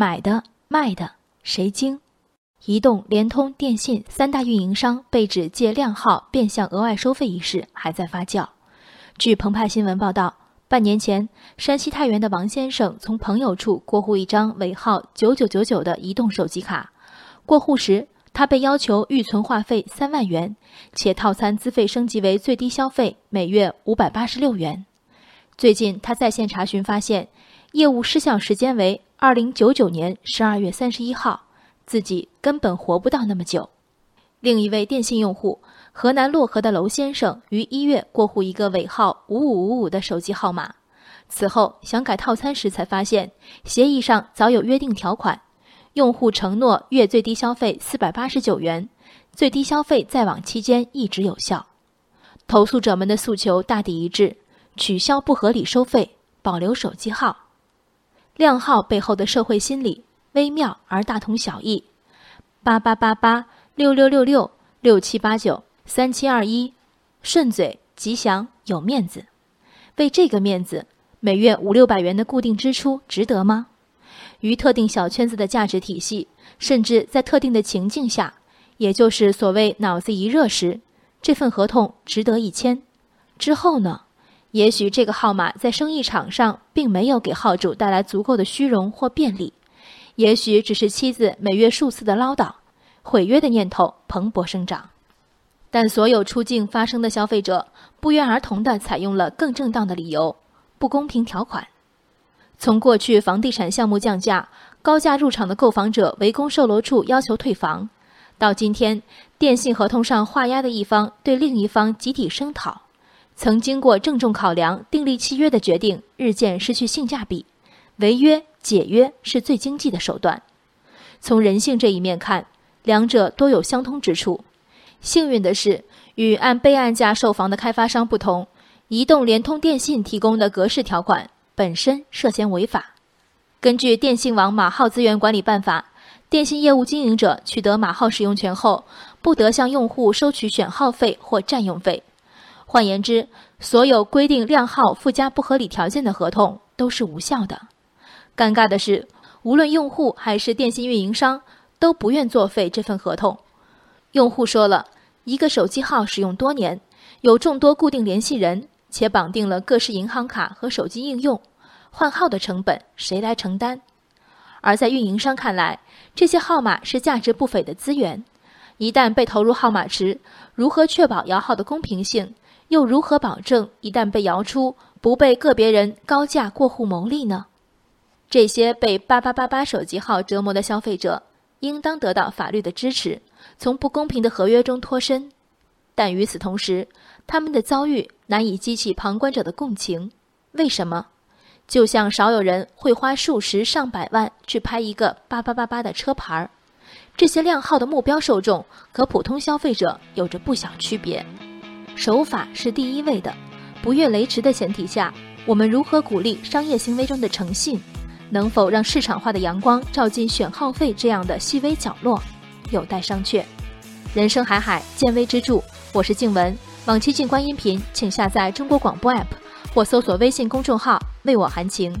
买的、卖的，谁精？移动、联通、电信三大运营商被指借靓号变相额外收费一事还在发酵。据澎湃新闻报道，半年前，山西太原的王先生从朋友处过户一张尾号九九九九的移动手机卡，过户时他被要求预存话费三万元，且套餐资费升级为最低消费每月五百八十六元。最近他在线查询发现，业务失效时间为二零九九年十二月三十一号。自己根本活不到那么久。另一位电信用户河南漯河的娄先生于一月过户一个尾号五五五五的手机号码，此后想改套餐时才发现协议上早有约定条款，用户承诺月最低消费四百八十九元，最低消费在网期间一直有效。投诉者们的诉求大抵一致：取消不合理收费，保留手机号。靓号背后的社会心理。微妙而大同小异，八八八八六六六六六七八九三七二一，顺嘴吉祥有面子。为这个面子，每月五六百元的固定支出值得吗？于特定小圈子的价值体系，甚至在特定的情境下，也就是所谓脑子一热时，这份合同值得一签。之后呢？也许这个号码在生意场上并没有给号主带来足够的虚荣或便利。也许只是妻子每月数次的唠叨，毁约的念头蓬勃生长。但所有出境发生的消费者不约而同地采用了更正当的理由——不公平条款。从过去房地产项目降价、高价入场的购房者围攻售楼处要求退房，到今天电信合同上画押的一方对另一方集体声讨，曾经过郑重考量订立契约的决定日渐失去性价比，违约。解约是最经济的手段。从人性这一面看，两者都有相通之处。幸运的是，与按备案价售房的开发商不同，移动、联通、电信提供的格式条款本身涉嫌违法。根据《电信网码号资源管理办法》，电信业务经营者取得码号使用权后，不得向用户收取选号费或占用费。换言之，所有规定靓号附加不合理条件的合同都是无效的。尴尬的是，无论用户还是电信运营商都不愿作废这份合同。用户说了一个手机号使用多年，有众多固定联系人，且绑定了各式银行卡和手机应用，换号的成本谁来承担？而在运营商看来，这些号码是价值不菲的资源，一旦被投入号码池，如何确保摇号的公平性？又如何保证一旦被摇出，不被个别人高价过户牟利呢？这些被八八八八手机号折磨的消费者，应当得到法律的支持，从不公平的合约中脱身。但与此同时，他们的遭遇难以激起旁观者的共情。为什么？就像少有人会花数十上百万去拍一个八八八八的车牌儿。这些靓号的目标受众和普通消费者有着不小区别。守法是第一位的，不越雷池的前提下，我们如何鼓励商业行为中的诚信？能否让市场化的阳光照进选号费这样的细微角落，有待商榷。人生海海，见微知著。我是静文，往期静观音频，请下载中国广播 app 或搜索微信公众号“为我含情”。